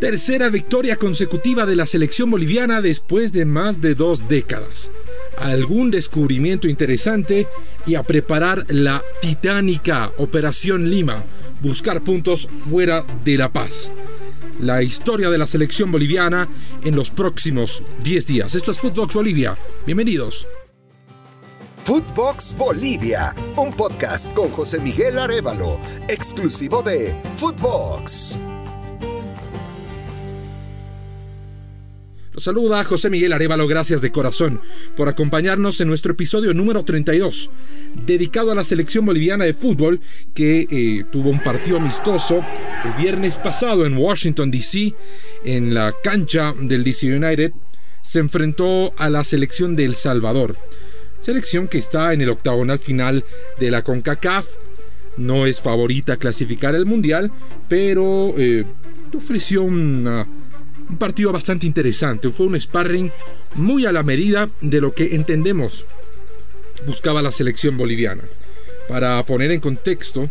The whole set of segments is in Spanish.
Tercera victoria consecutiva de la selección boliviana después de más de dos décadas. Algún descubrimiento interesante y a preparar la titánica Operación Lima, buscar puntos fuera de La Paz. La historia de la selección boliviana en los próximos 10 días. Esto es Footbox Bolivia. Bienvenidos. Footbox Bolivia, un podcast con José Miguel Arevalo, exclusivo de Footbox. Los saluda José Miguel Arevalo, gracias de corazón por acompañarnos en nuestro episodio número 32, dedicado a la selección boliviana de fútbol que eh, tuvo un partido amistoso el viernes pasado en Washington, D.C., en la cancha del DC United, se enfrentó a la selección de El Salvador, selección que está en el octagonal final de la CONCACAF, no es favorita a clasificar el Mundial, pero eh, ofreció una un partido bastante interesante. Fue un sparring muy a la medida de lo que entendemos buscaba la selección boliviana. Para poner en contexto,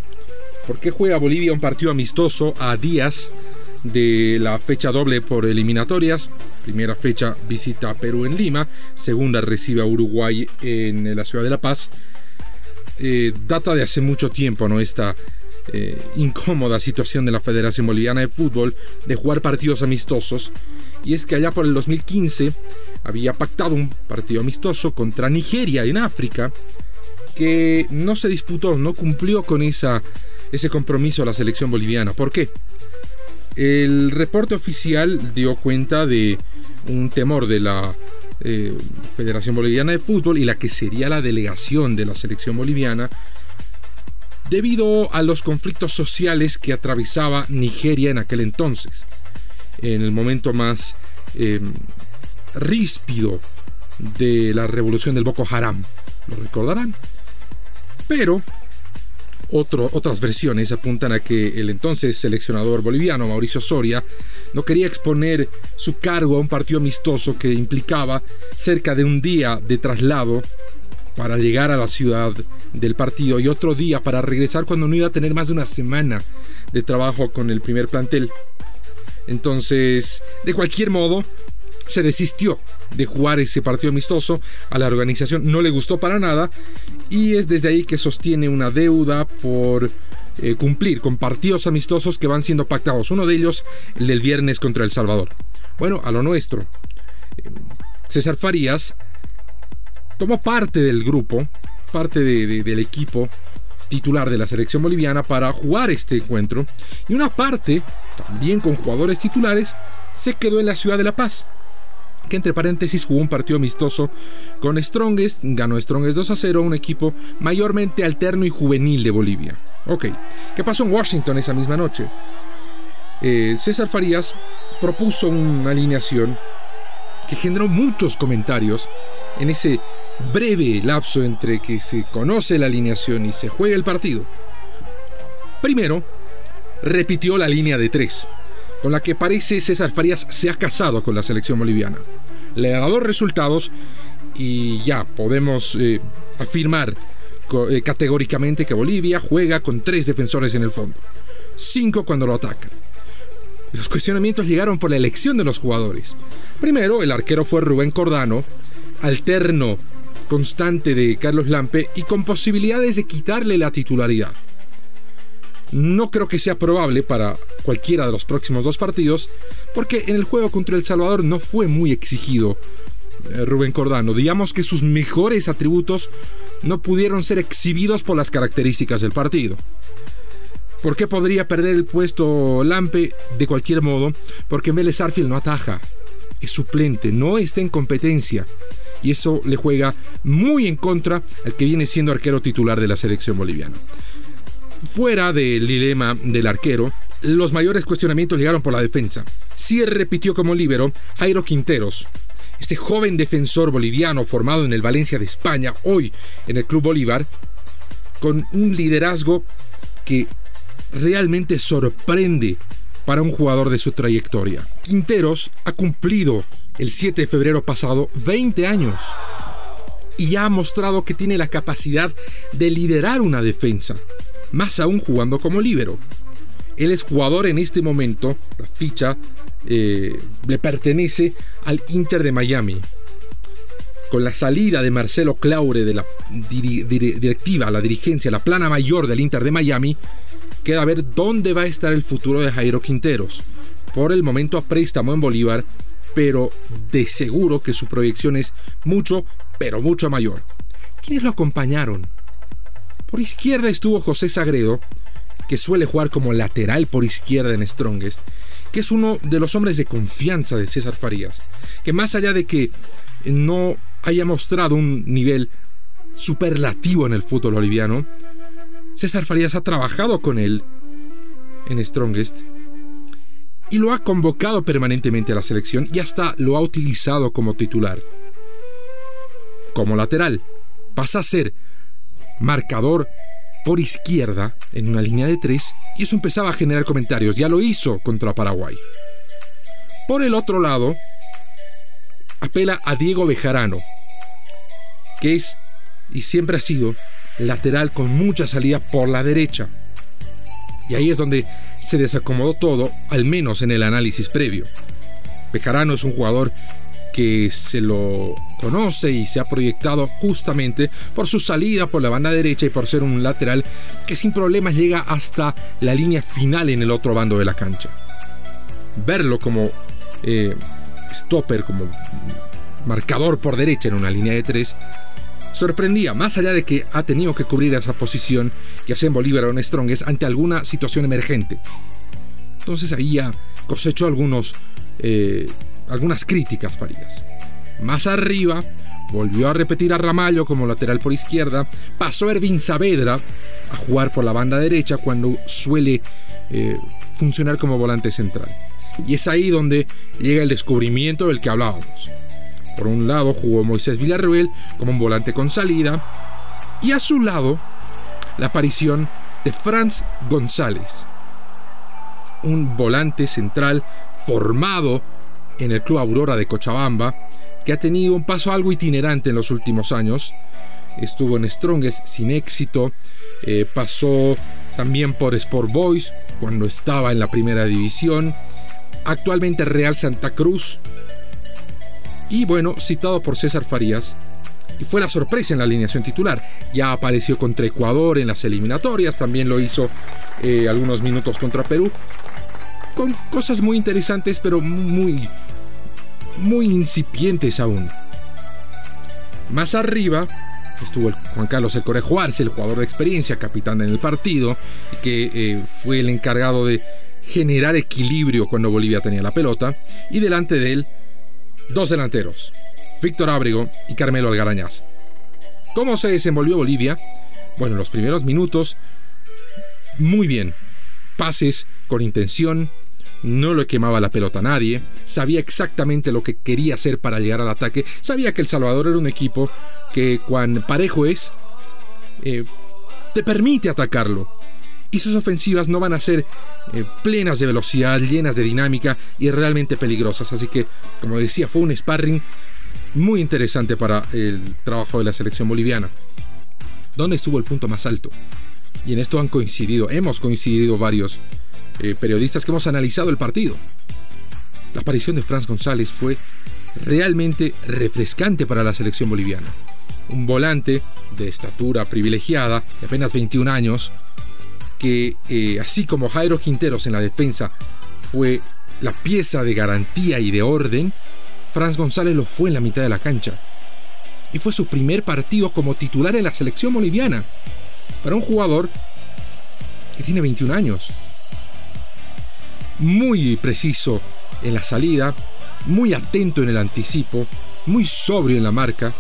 ¿por qué juega Bolivia un partido amistoso a días de la fecha doble por eliminatorias? Primera fecha visita a Perú en Lima, segunda recibe a Uruguay en la ciudad de La Paz. Eh, data de hace mucho tiempo, ¿no? Esta eh, incómoda situación de la Federación Boliviana de Fútbol de jugar partidos amistosos. Y es que allá por el 2015 había pactado un partido amistoso contra Nigeria en África que no se disputó, no cumplió con esa, ese compromiso la selección boliviana. ¿Por qué? El reporte oficial dio cuenta de un temor de la eh, Federación Boliviana de Fútbol y la que sería la delegación de la selección boliviana debido a los conflictos sociales que atravesaba Nigeria en aquel entonces, en el momento más eh, ríspido de la revolución del Boko Haram, lo recordarán. Pero otras versiones apuntan a que el entonces seleccionador boliviano Mauricio Soria no quería exponer su cargo a un partido amistoso que implicaba cerca de un día de traslado para llegar a la ciudad del partido y otro día para regresar cuando no iba a tener más de una semana de trabajo con el primer plantel. Entonces, de cualquier modo, se desistió de jugar ese partido amistoso, a la organización no le gustó para nada y es desde ahí que sostiene una deuda por eh, cumplir con partidos amistosos que van siendo pactados, uno de ellos el del viernes contra El Salvador. Bueno, a lo nuestro. Eh, César Farías tomó parte del grupo, parte del equipo titular de la selección boliviana para jugar este encuentro y una parte, también con jugadores titulares, se quedó en la ciudad de La Paz que entre paréntesis jugó un partido amistoso con Strongest, ganó Strongest 2 a 0, un equipo mayormente alterno y juvenil de Bolivia. Ok, ¿qué pasó en Washington esa misma noche? Eh, César Farías propuso una alineación que generó muchos comentarios en ese breve lapso entre que se conoce la alineación y se juega el partido. Primero, repitió la línea de tres, con la que parece César Farías se ha casado con la selección boliviana. Le ha dado resultados y ya podemos eh, afirmar eh, categóricamente que Bolivia juega con tres defensores en el fondo, cinco cuando lo atacan. Los cuestionamientos llegaron por la elección de los jugadores. Primero, el arquero fue Rubén Cordano, alterno constante de Carlos Lampe y con posibilidades de quitarle la titularidad. No creo que sea probable para cualquiera de los próximos dos partidos, porque en el juego contra El Salvador no fue muy exigido eh, Rubén Cordano. Digamos que sus mejores atributos no pudieron ser exhibidos por las características del partido. ¿Por qué podría perder el puesto Lampe? De cualquier modo, porque Vélez Arfield no ataja. Es suplente, no está en competencia. Y eso le juega muy en contra al que viene siendo arquero titular de la selección boliviana. Fuera del dilema del arquero, los mayores cuestionamientos llegaron por la defensa. Sí repitió como líbero Jairo Quinteros, este joven defensor boliviano formado en el Valencia de España, hoy en el Club Bolívar, con un liderazgo que realmente sorprende para un jugador de su trayectoria. Quinteros ha cumplido el 7 de febrero pasado 20 años y ha mostrado que tiene la capacidad de liderar una defensa, más aún jugando como líbero. Él es jugador en este momento, la ficha eh, le pertenece al Inter de Miami. Con la salida de Marcelo Claure de la directiva, la dirigencia, la plana mayor del Inter de Miami, queda ver dónde va a estar el futuro de Jairo Quinteros. Por el momento a préstamo en Bolívar, pero de seguro que su proyección es mucho, pero mucho mayor. ¿Quiénes lo acompañaron? Por izquierda estuvo José Sagredo, que suele jugar como lateral por izquierda en Strongest, que es uno de los hombres de confianza de César Farías, que más allá de que no haya mostrado un nivel superlativo en el fútbol boliviano, César Farías ha trabajado con él en Strongest y lo ha convocado permanentemente a la selección y hasta lo ha utilizado como titular. Como lateral, pasa a ser marcador por izquierda en una línea de tres y eso empezaba a generar comentarios. Ya lo hizo contra Paraguay. Por el otro lado, apela a Diego Bejarano, que es y siempre ha sido lateral con mucha salida por la derecha. Y ahí es donde se desacomodó todo, al menos en el análisis previo. Bejarano es un jugador que se lo conoce y se ha proyectado justamente por su salida por la banda derecha y por ser un lateral que sin problemas llega hasta la línea final en el otro bando de la cancha. Verlo como eh, stopper, como marcador por derecha en una línea de tres, sorprendía, más allá de que ha tenido que cubrir esa posición, ya sea en Bolívar o en Strongest, ante alguna situación emergente. Entonces ahí ya cosechó algunos eh, algunas críticas Farías. Más arriba, volvió a repetir a Ramallo como lateral por izquierda, pasó Ervin Saavedra a jugar por la banda derecha cuando suele eh, funcionar como volante central. Y es ahí donde llega el descubrimiento del que hablábamos. Por un lado jugó Moisés Villarruel como un volante con salida y a su lado la aparición de Franz González, un volante central formado en el Club Aurora de Cochabamba, que ha tenido un paso algo itinerante en los últimos años. Estuvo en Strongest sin éxito, eh, pasó también por Sport Boys cuando estaba en la primera división, actualmente Real Santa Cruz, y bueno, citado por César Farías, y fue la sorpresa en la alineación titular. Ya apareció contra Ecuador en las eliminatorias, también lo hizo eh, algunos minutos contra Perú, con cosas muy interesantes, pero muy, muy incipientes aún. Más arriba estuvo Juan Carlos El Conejo Arce, el jugador de experiencia, capitán en el partido, y que eh, fue el encargado de generar equilibrio cuando Bolivia tenía la pelota, y delante de él, dos delanteros, Víctor Ábrego y Carmelo Algarañaz. ¿Cómo se desenvolvió Bolivia? Bueno, los primeros minutos, muy bien. Pases con intención, no le quemaba la pelota a nadie, sabía exactamente lo que quería hacer para llegar al ataque, sabía que El Salvador era un equipo que cuando parejo es, eh, te permite atacarlo. Y sus ofensivas no van a ser eh, plenas de velocidad, llenas de dinámica y realmente peligrosas. Así que, como decía, fue un sparring muy interesante para el trabajo de la selección boliviana. ¿Dónde estuvo el punto más alto? Y en esto han coincidido, hemos coincidido varios eh, periodistas que hemos analizado el partido. La aparición de Franz González fue realmente refrescante para la selección boliviana. Un volante de estatura privilegiada, de apenas 21 años, que eh, así como Jairo Quinteros en la defensa fue la pieza de garantía y de orden, Franz González lo fue en la mitad de la cancha. Y fue su primer partido como titular en la selección boliviana. Para un jugador que tiene 21 años muy preciso en la salida, muy atento en el anticipo, muy sobrio en la marca.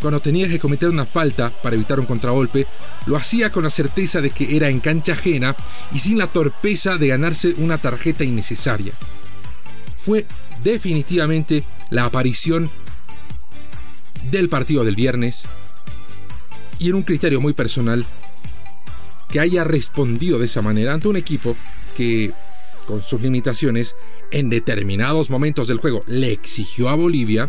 Cuando tenía que cometer una falta para evitar un contragolpe, lo hacía con la certeza de que era en cancha ajena y sin la torpeza de ganarse una tarjeta innecesaria. Fue definitivamente la aparición del partido del viernes y en un criterio muy personal que haya respondido de esa manera ante un equipo que con sus limitaciones, en determinados momentos del juego le exigió a Bolivia,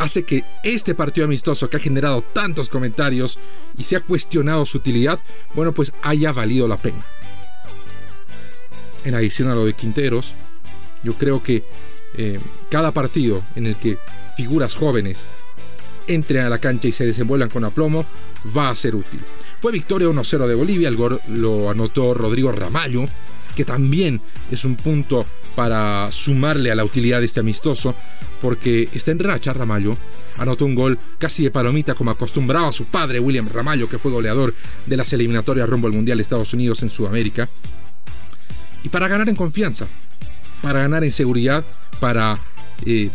hace que este partido amistoso que ha generado tantos comentarios y se ha cuestionado su utilidad, bueno, pues haya valido la pena. en adición a lo de Quinteros, yo creo que eh, cada partido en el que figuras jóvenes entren a la cancha y se desenvuelvan con aplomo va a ser útil. Fue victoria 1-0 de Bolivia, el gol lo anotó Rodrigo Ramallo, que también es un punto para sumarle a la utilidad de este amistoso, porque está en racha Ramallo, anotó un gol casi de palomita como acostumbraba su padre William Ramallo, que fue goleador de las eliminatorias rumbo al Mundial de Estados Unidos en Sudamérica. Y para ganar en confianza, para ganar en seguridad, para eh,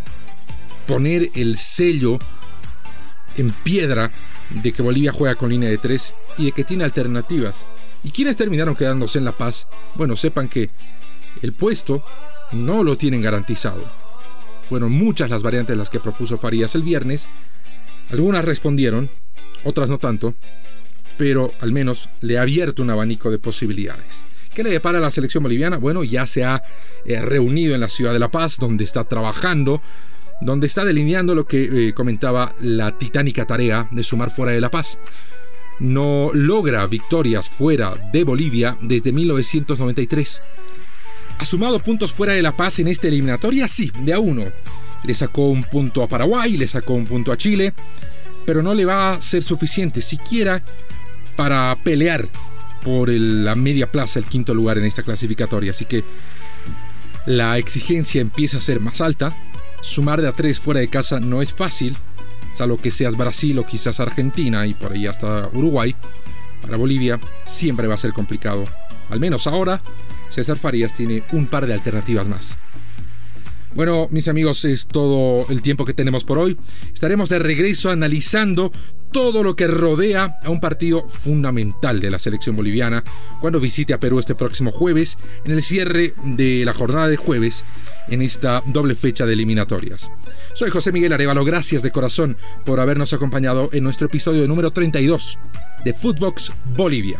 poner el sello en piedra de que Bolivia juega con línea de tres y de que tiene alternativas. ¿Y quienes terminaron quedándose en La Paz? Bueno, sepan que el puesto no lo tienen garantizado. Fueron muchas las variantes las que propuso Farías el viernes. Algunas respondieron, otras no tanto, pero al menos le ha abierto un abanico de posibilidades. ¿Qué le depara a la selección boliviana? Bueno, ya se ha eh, reunido en la ciudad de La Paz, donde está trabajando, donde está delineando lo que eh, comentaba la titánica tarea de sumar fuera de La Paz. No logra victorias fuera de Bolivia desde 1993. ¿Ha sumado puntos fuera de La Paz en esta eliminatoria? Sí, de a uno. Le sacó un punto a Paraguay, le sacó un punto a Chile, pero no le va a ser suficiente siquiera para pelear por la media plaza, el quinto lugar en esta clasificatoria. Así que la exigencia empieza a ser más alta. Sumar de a tres fuera de casa no es fácil, salvo que seas Brasil o quizás Argentina y por ahí hasta Uruguay. Para Bolivia siempre va a ser complicado. Al menos ahora, César Farías tiene un par de alternativas más. Bueno, mis amigos, es todo el tiempo que tenemos por hoy. Estaremos de regreso analizando todo lo que rodea a un partido fundamental de la selección boliviana cuando visite a Perú este próximo jueves en el cierre de la jornada de jueves en esta doble fecha de eliminatorias. Soy José Miguel Arevalo, gracias de corazón por habernos acompañado en nuestro episodio número 32 de Footbox Bolivia.